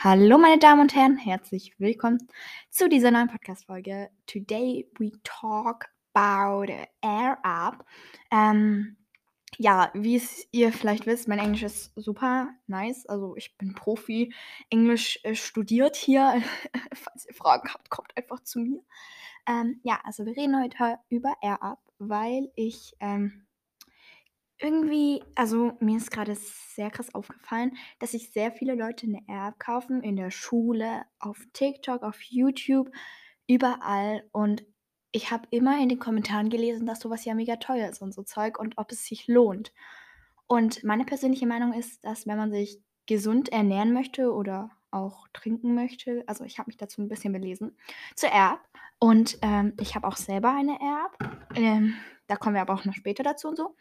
Hallo meine Damen und Herren, herzlich willkommen zu dieser neuen Podcast-Folge. Today we talk about Air Up. Ähm, ja, wie es ihr vielleicht wisst, mein Englisch ist super nice. Also ich bin Profi, Englisch äh, studiert hier. Falls ihr Fragen habt, kommt einfach zu mir. Ähm, ja, also wir reden heute über Air Up, weil ich ähm, irgendwie, also mir ist gerade sehr krass aufgefallen, dass sich sehr viele Leute eine App kaufen, in der Schule, auf TikTok, auf YouTube, überall. Und ich habe immer in den Kommentaren gelesen, dass sowas ja mega teuer ist und so Zeug und ob es sich lohnt. Und meine persönliche Meinung ist, dass wenn man sich gesund ernähren möchte oder auch trinken möchte, also ich habe mich dazu ein bisschen belesen, zur App. Und ähm, ich habe auch selber eine App. Ähm, da kommen wir aber auch noch später dazu und so.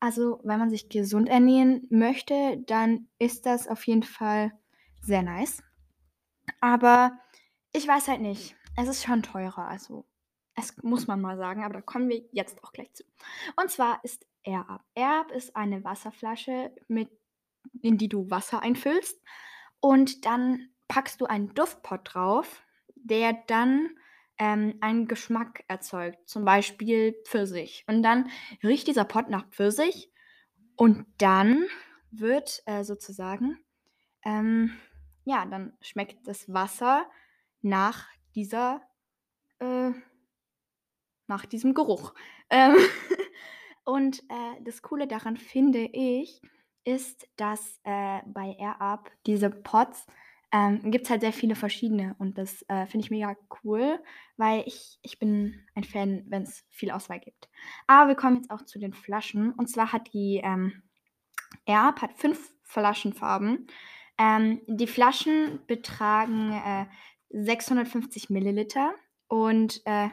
Also, wenn man sich gesund ernähren möchte, dann ist das auf jeden Fall sehr nice. Aber ich weiß halt nicht. Es ist schon teurer, also es muss man mal sagen, aber da kommen wir jetzt auch gleich zu. Und zwar ist AirUp. AirUp ist eine Wasserflasche, mit, in die du Wasser einfüllst und dann packst du einen Duftpot drauf, der dann ähm, einen Geschmack erzeugt, zum Beispiel Pfirsich. Und dann riecht dieser Pot nach Pfirsich und dann wird äh, sozusagen, ähm, ja, dann schmeckt das Wasser nach dieser, äh, nach diesem Geruch. Ähm, und äh, das Coole daran finde ich, ist, dass äh, bei AirUp diese Pots ähm, gibt es halt sehr viele verschiedene und das äh, finde ich mega cool, weil ich, ich bin ein Fan, wenn es viel Auswahl gibt. Aber wir kommen jetzt auch zu den Flaschen. Und zwar hat die ähm, Erb hat fünf Flaschenfarben. Ähm, die Flaschen betragen äh, 650 Milliliter und äh,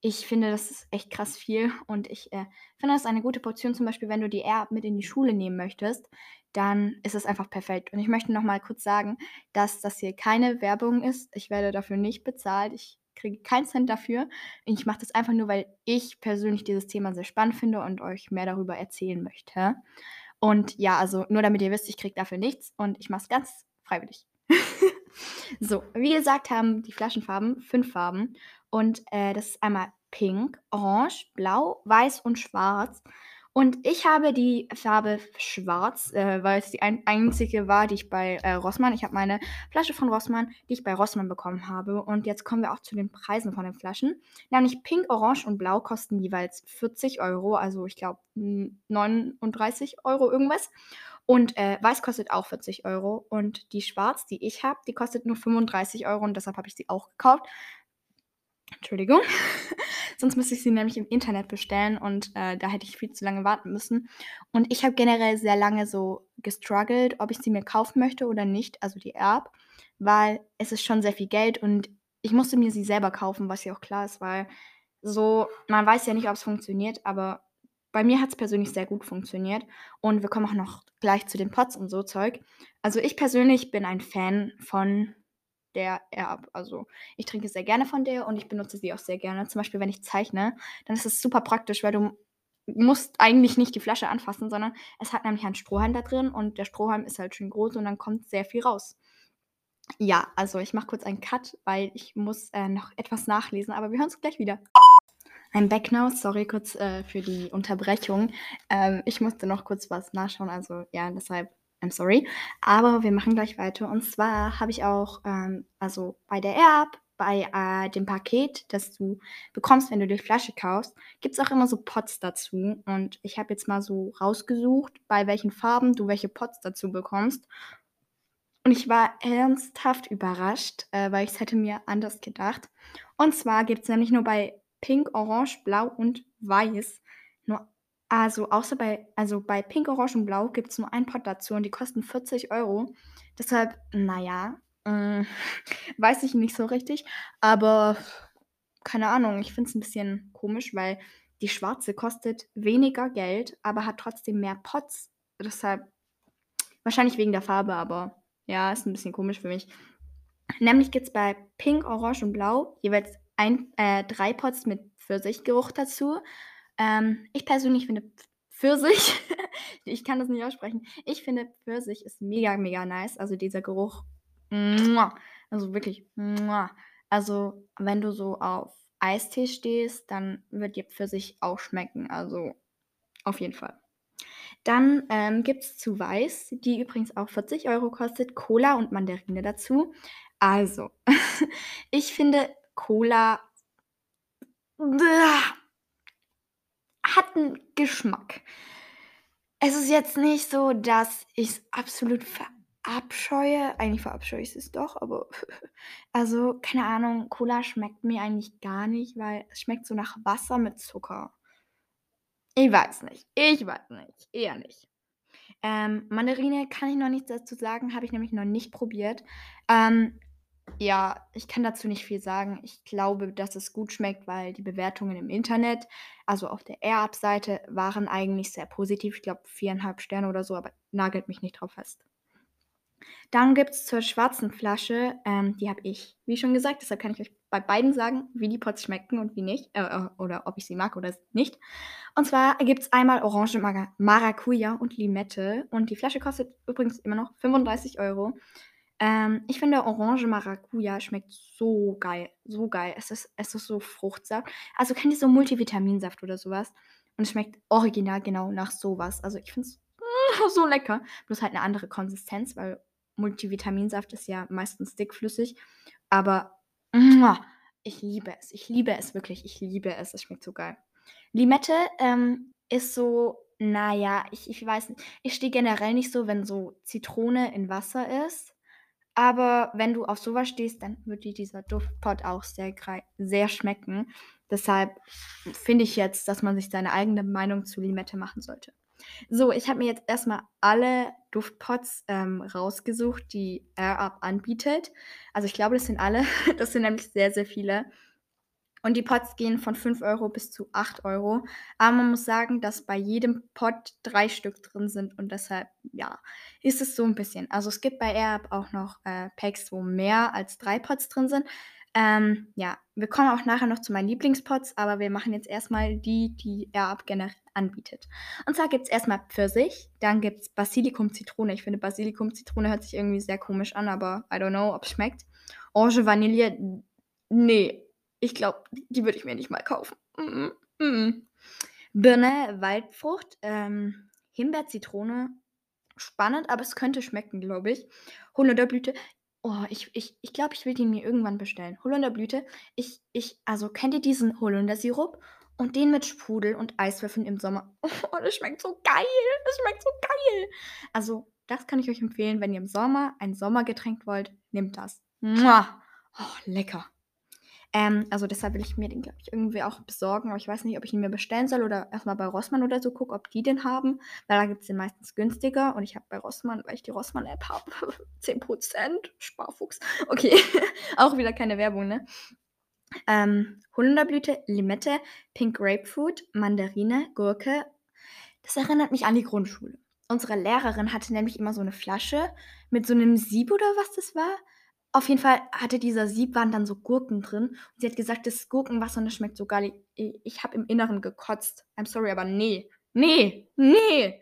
ich finde, das ist echt krass viel und ich äh, finde das eine gute Portion, zum Beispiel, wenn du die Erb mit in die Schule nehmen möchtest dann ist es einfach perfekt. Und ich möchte noch mal kurz sagen, dass das hier keine Werbung ist. Ich werde dafür nicht bezahlt. Ich kriege keinen Cent dafür. Ich mache das einfach nur, weil ich persönlich dieses Thema sehr spannend finde und euch mehr darüber erzählen möchte. Und ja, also nur damit ihr wisst, ich kriege dafür nichts und ich mache es ganz freiwillig. so, wie gesagt, haben die Flaschenfarben fünf Farben. Und äh, das ist einmal pink, orange, blau, weiß und schwarz. Und ich habe die Farbe schwarz, äh, weil es die ein einzige war, die ich bei äh, Rossmann ich habe meine Flasche von Rossmann, die ich bei Rossmann bekommen habe. Und jetzt kommen wir auch zu den Preisen von den Flaschen. Nämlich pink, orange und blau kosten jeweils 40 Euro, also ich glaube 39 Euro irgendwas. Und äh, weiß kostet auch 40 Euro. Und die schwarz, die ich habe, die kostet nur 35 Euro und deshalb habe ich sie auch gekauft. Entschuldigung. Sonst müsste ich sie nämlich im Internet bestellen und äh, da hätte ich viel zu lange warten müssen. Und ich habe generell sehr lange so gestruggelt, ob ich sie mir kaufen möchte oder nicht, also die Erb, weil es ist schon sehr viel Geld und ich musste mir sie selber kaufen, was ja auch klar ist, weil so, man weiß ja nicht, ob es funktioniert, aber bei mir hat es persönlich sehr gut funktioniert. Und wir kommen auch noch gleich zu den Pots und so Zeug. Also ich persönlich bin ein Fan von der Erb. Also ich trinke sehr gerne von der und ich benutze sie auch sehr gerne. Zum Beispiel, wenn ich zeichne, dann ist es super praktisch, weil du musst eigentlich nicht die Flasche anfassen, sondern es hat nämlich einen Strohhalm da drin und der Strohhalm ist halt schön groß und dann kommt sehr viel raus. Ja, also ich mache kurz einen Cut, weil ich muss äh, noch etwas nachlesen, aber wir hören uns gleich wieder. Ein Back now, sorry kurz äh, für die Unterbrechung. Ähm, ich musste noch kurz was nachschauen, also ja, deshalb I'm sorry. Aber wir machen gleich weiter. Und zwar habe ich auch, ähm, also bei der App, bei äh, dem Paket, das du bekommst, wenn du die Flasche kaufst, gibt es auch immer so Pots dazu. Und ich habe jetzt mal so rausgesucht, bei welchen Farben du welche Pots dazu bekommst. Und ich war ernsthaft überrascht, äh, weil ich es hätte mir anders gedacht. Und zwar gibt es nämlich nur bei Pink, Orange, Blau und Weiß also, außer bei also, bei Pink, Orange und Blau gibt es nur ein Pot dazu und die kosten 40 Euro. Deshalb, naja, ja, äh, weiß ich nicht so richtig, aber keine Ahnung, ich finde es ein bisschen komisch, weil die schwarze kostet weniger Geld, aber hat trotzdem mehr Pots. Deshalb wahrscheinlich wegen der Farbe, aber ja, ist ein bisschen komisch für mich. Nämlich gibt es bei Pink, Orange und Blau jeweils ein äh, 3 Pots mit Pfirsichgeruch dazu ähm, ich persönlich finde Pfirsich, ich kann das nicht aussprechen, ich finde Pfirsich ist mega, mega nice. Also dieser Geruch Also wirklich. Also, wenn du so auf Eistee stehst, dann wird dir Pfirsich auch schmecken. Also auf jeden Fall. Dann ähm, gibt es zu Weiß, die übrigens auch 40 Euro kostet, Cola und Mandarine dazu. Also, ich finde Cola hat einen Geschmack. Es ist jetzt nicht so, dass ich es absolut verabscheue. Eigentlich verabscheue ich es doch, aber also keine Ahnung, Cola schmeckt mir eigentlich gar nicht, weil es schmeckt so nach Wasser mit Zucker. Ich weiß nicht. Ich weiß nicht. Eher nicht. Ähm, Mandarine kann ich noch nichts dazu sagen, habe ich nämlich noch nicht probiert. Ähm, ja, ich kann dazu nicht viel sagen. Ich glaube, dass es gut schmeckt, weil die Bewertungen im Internet, also auf der AirUp-Seite, waren eigentlich sehr positiv. Ich glaube, viereinhalb Sterne oder so, aber nagelt mich nicht drauf fest. Dann gibt es zur schwarzen Flasche, ähm, die habe ich, wie schon gesagt, deshalb kann ich euch bei beiden sagen, wie die Pots schmecken und wie nicht, äh, äh oder ob ich sie mag oder nicht. Und zwar gibt es einmal Orange Maracuja und Limette und die Flasche kostet übrigens immer noch 35 Euro. Ähm, ich finde Orange Maracuja schmeckt so geil, so geil. Es ist, es ist so Fruchtsaft. Also kennt ihr so Multivitaminsaft oder sowas? Und es schmeckt original genau nach sowas. Also ich finde es so lecker. Bloß halt eine andere Konsistenz, weil Multivitaminsaft ist ja meistens dickflüssig. Aber ich liebe es. Ich liebe es wirklich. Ich liebe es. Es schmeckt so geil. Limette ähm, ist so, naja, ich, ich weiß nicht. Ich stehe generell nicht so, wenn so Zitrone in Wasser ist. Aber wenn du auf sowas stehst, dann wird dir dieser Duftpot auch sehr, sehr schmecken. Deshalb finde ich jetzt, dass man sich seine eigene Meinung zu Limette machen sollte. So, ich habe mir jetzt erstmal alle Duftpots ähm, rausgesucht, die AirUp anbietet. Also ich glaube, das sind alle. Das sind nämlich sehr, sehr viele. Und die Pots gehen von 5 Euro bis zu 8 Euro. Aber man muss sagen, dass bei jedem Pot drei Stück drin sind und deshalb, ja, ist es so ein bisschen. Also es gibt bei AirUp auch noch äh, Packs, wo mehr als drei Pots drin sind. Ähm, ja, wir kommen auch nachher noch zu meinen Lieblingspots, aber wir machen jetzt erstmal die, die AirUp generell anbietet. Und zwar gibt es erstmal Pfirsich, dann gibt es Basilikum-Zitrone. Ich finde Basilikum-Zitrone hört sich irgendwie sehr komisch an, aber I don't know, ob es schmeckt. Orange Vanille, nee, ich glaube, die würde ich mir nicht mal kaufen. Mm -mm. Birne, Waldfrucht, ähm, Himbeer, Zitrone, spannend, aber es könnte schmecken, glaube ich. Holunderblüte, oh, ich, ich, ich glaube, ich will die mir irgendwann bestellen. Holunderblüte, ich, ich, also kennt ihr diesen Holundersirup? Und den mit Sprudel und Eiswürfeln im Sommer. Oh, das schmeckt so geil. Das schmeckt so geil. Also, das kann ich euch empfehlen, wenn ihr im Sommer ein Sommergetränk wollt, nehmt das. Mua. Oh, lecker. Ähm, also deshalb will ich mir den, glaube ich, irgendwie auch besorgen. Aber ich weiß nicht, ob ich ihn mir bestellen soll oder erstmal bei Rossmann oder so gucke, ob die den haben. Weil da gibt es den meistens günstiger. Und ich habe bei Rossmann, weil ich die Rossmann-App habe, 10% Sparfuchs. Okay, auch wieder keine Werbung, ne? Ähm, Holunderblüte, Limette, Pink Grapefruit, Mandarine, Gurke. Das erinnert mich an die Grundschule. Unsere Lehrerin hatte nämlich immer so eine Flasche mit so einem Sieb oder was das war. Auf jeden Fall hatte dieser Sieb dann so Gurken drin. Und sie hat gesagt, das Gurkenwasser und das schmeckt so geil. Ich, ich habe im Inneren gekotzt. I'm sorry, aber nee. Nee, nee.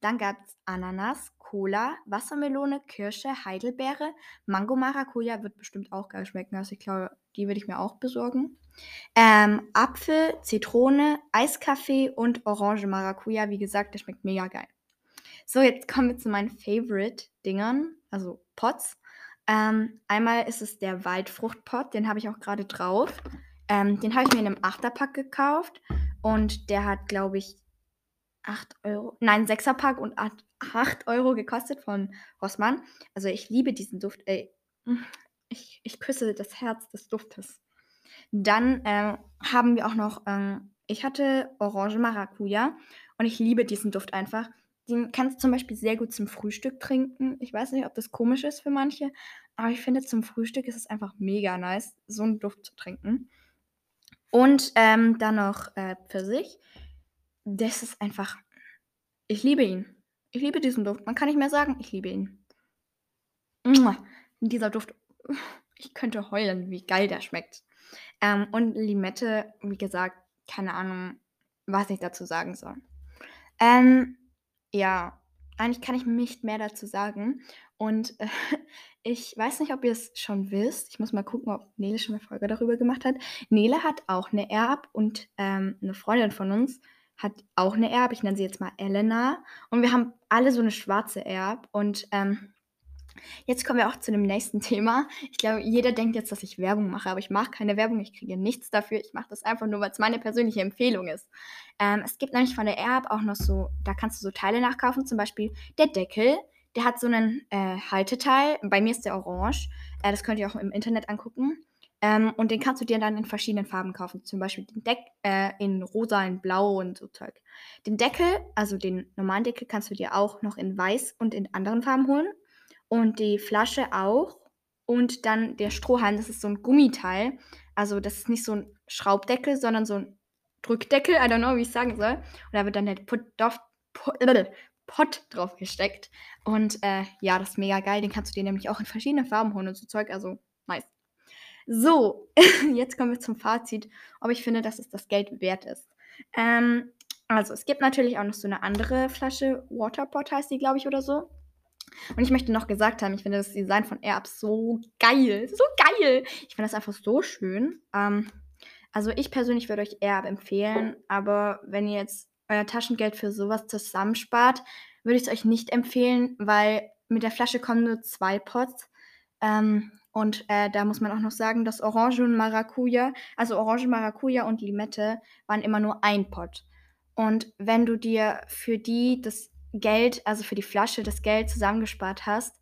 Dann gab es Ananas, Cola, Wassermelone, Kirsche, Heidelbeere, Mango Maracuja wird bestimmt auch geil schmecken. Also ich glaube, die würde ich mir auch besorgen. Ähm, Apfel, Zitrone, Eiskaffee und Orange Maracuja. Wie gesagt, der schmeckt mega geil. So, jetzt kommen wir zu meinen Favorite-Dingern, also Pots. Ähm, einmal ist es der Waldfruchtpot, den habe ich auch gerade drauf. Ähm, den habe ich mir in einem Achterpack gekauft und der hat, glaube ich, 8 Euro, nein, 6er Pack und 8, 8 Euro gekostet von Rossmann. Also ich liebe diesen Duft. Ey, ich, ich küsse das Herz des Duftes. Dann ähm, haben wir auch noch, ähm, ich hatte Orange Maracuja und ich liebe diesen Duft einfach. Den kannst du zum Beispiel sehr gut zum Frühstück trinken. Ich weiß nicht, ob das komisch ist für manche, aber ich finde, zum Frühstück ist es einfach mega nice, so einen Duft zu trinken. Und ähm, dann noch äh, Pfirsich. Das ist einfach. Ich liebe ihn. Ich liebe diesen Duft. Man kann nicht mehr sagen, ich liebe ihn. Dieser Duft ich könnte heulen, wie geil der schmeckt. Ähm, und Limette, wie gesagt, keine Ahnung, was ich dazu sagen soll. Ähm, ja, eigentlich kann ich nicht mehr dazu sagen. Und äh, Ich weiß nicht, ob ihr es schon wisst. Ich muss mal gucken, ob Nele schon eine Folge darüber gemacht hat. Nele hat auch eine Air-Up und ähm, eine Freundin von uns hat auch eine Air-Up. Ich nenne sie jetzt mal Elena. Und wir haben alle so eine schwarze Air-Up. Und ähm, jetzt kommen wir auch zu dem nächsten Thema. Ich glaube, jeder denkt jetzt, dass ich Werbung mache, aber ich mache keine Werbung. Ich kriege nichts dafür. Ich mache das einfach nur, weil es meine persönliche Empfehlung ist. Ähm, es gibt nämlich von der Air-Up auch noch so, da kannst du so Teile nachkaufen. Zum Beispiel der Deckel der hat so einen äh, Halteteil. Bei mir ist der orange. Äh, das könnt ihr auch im Internet angucken. Ähm, und den kannst du dir dann in verschiedenen Farben kaufen. Zum Beispiel den Deck äh, in rosa, in blau und so Zeug. Den Deckel, also den normalen Deckel, kannst du dir auch noch in weiß und in anderen Farben holen. Und die Flasche auch. Und dann der Strohhalm, das ist so ein Gummiteil. Also das ist nicht so ein Schraubdeckel, sondern so ein Drückdeckel. I don't know, wie ich sagen soll. Und da wird dann der Put, Put, Pot drauf gesteckt. Und äh, ja, das ist mega geil. Den kannst du dir nämlich auch in verschiedene Farben holen und so Zeug. Also nice. So, jetzt kommen wir zum Fazit, ob ich finde, dass es das Geld wert ist. Ähm, also, es gibt natürlich auch noch so eine andere Flasche. Waterpot heißt die, glaube ich, oder so. Und ich möchte noch gesagt haben, ich finde das Design von Airp so geil. So geil. Ich finde das einfach so schön. Ähm, also ich persönlich würde euch Airp empfehlen, aber wenn ihr jetzt euer Taschengeld für sowas zusammenspart, würde ich es euch nicht empfehlen, weil mit der Flasche kommen nur zwei Pots. Ähm, und äh, da muss man auch noch sagen, dass Orange und Maracuja, also Orange, Maracuja und Limette waren immer nur ein Pot. Und wenn du dir für die das Geld, also für die Flasche das Geld zusammengespart hast,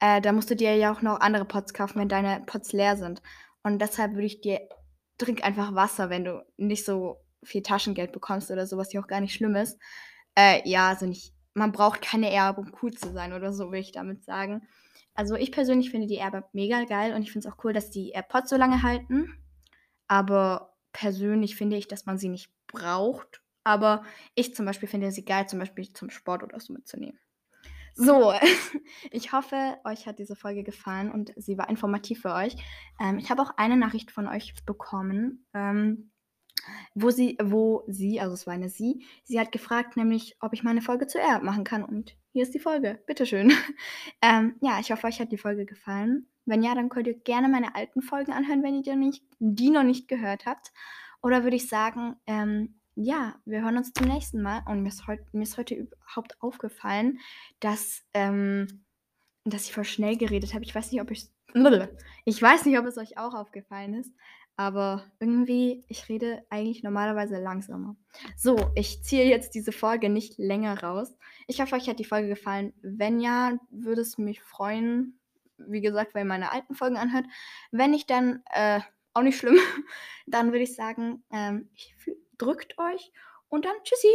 äh, dann musst du dir ja auch noch andere Pots kaufen, wenn deine Pots leer sind. Und deshalb würde ich dir, trink einfach Wasser, wenn du nicht so viel Taschengeld bekommst oder so, was ja auch gar nicht schlimm ist. Äh, ja, also nicht, man braucht keine Erbe, um cool zu sein oder so, will ich damit sagen. Also ich persönlich finde die Erbe mega geil und ich finde es auch cool, dass die AirPods so lange halten. Aber persönlich finde ich, dass man sie nicht braucht. Aber ich zum Beispiel finde sie geil, zum Beispiel zum Sport oder so mitzunehmen. So, ich hoffe, euch hat diese Folge gefallen und sie war informativ für euch. Ähm, ich habe auch eine Nachricht von euch bekommen. Ähm, wo sie, wo sie, also es war eine sie, sie hat gefragt, nämlich, ob ich meine Folge zu Erb machen kann. Und hier ist die Folge. Bitteschön. ähm, ja, ich hoffe, euch hat die Folge gefallen. Wenn ja, dann könnt ihr gerne meine alten Folgen anhören, wenn ihr die noch nicht, die noch nicht gehört habt. Oder würde ich sagen, ähm, ja, wir hören uns zum nächsten Mal. Und mir ist, heut, mir ist heute überhaupt aufgefallen, dass, ähm, dass ich voll schnell geredet habe. Ich weiß nicht, ob ich. Ich weiß nicht, ob es euch auch aufgefallen ist. Aber irgendwie, ich rede eigentlich normalerweise langsamer. So, ich ziehe jetzt diese Folge nicht länger raus. Ich hoffe, euch hat die Folge gefallen. Wenn ja, würde es mich freuen. Wie gesagt, weil ihr meine alten Folgen anhört. Wenn nicht, dann äh, auch nicht schlimm. Dann würde ich sagen, ähm, drückt euch und dann tschüssi.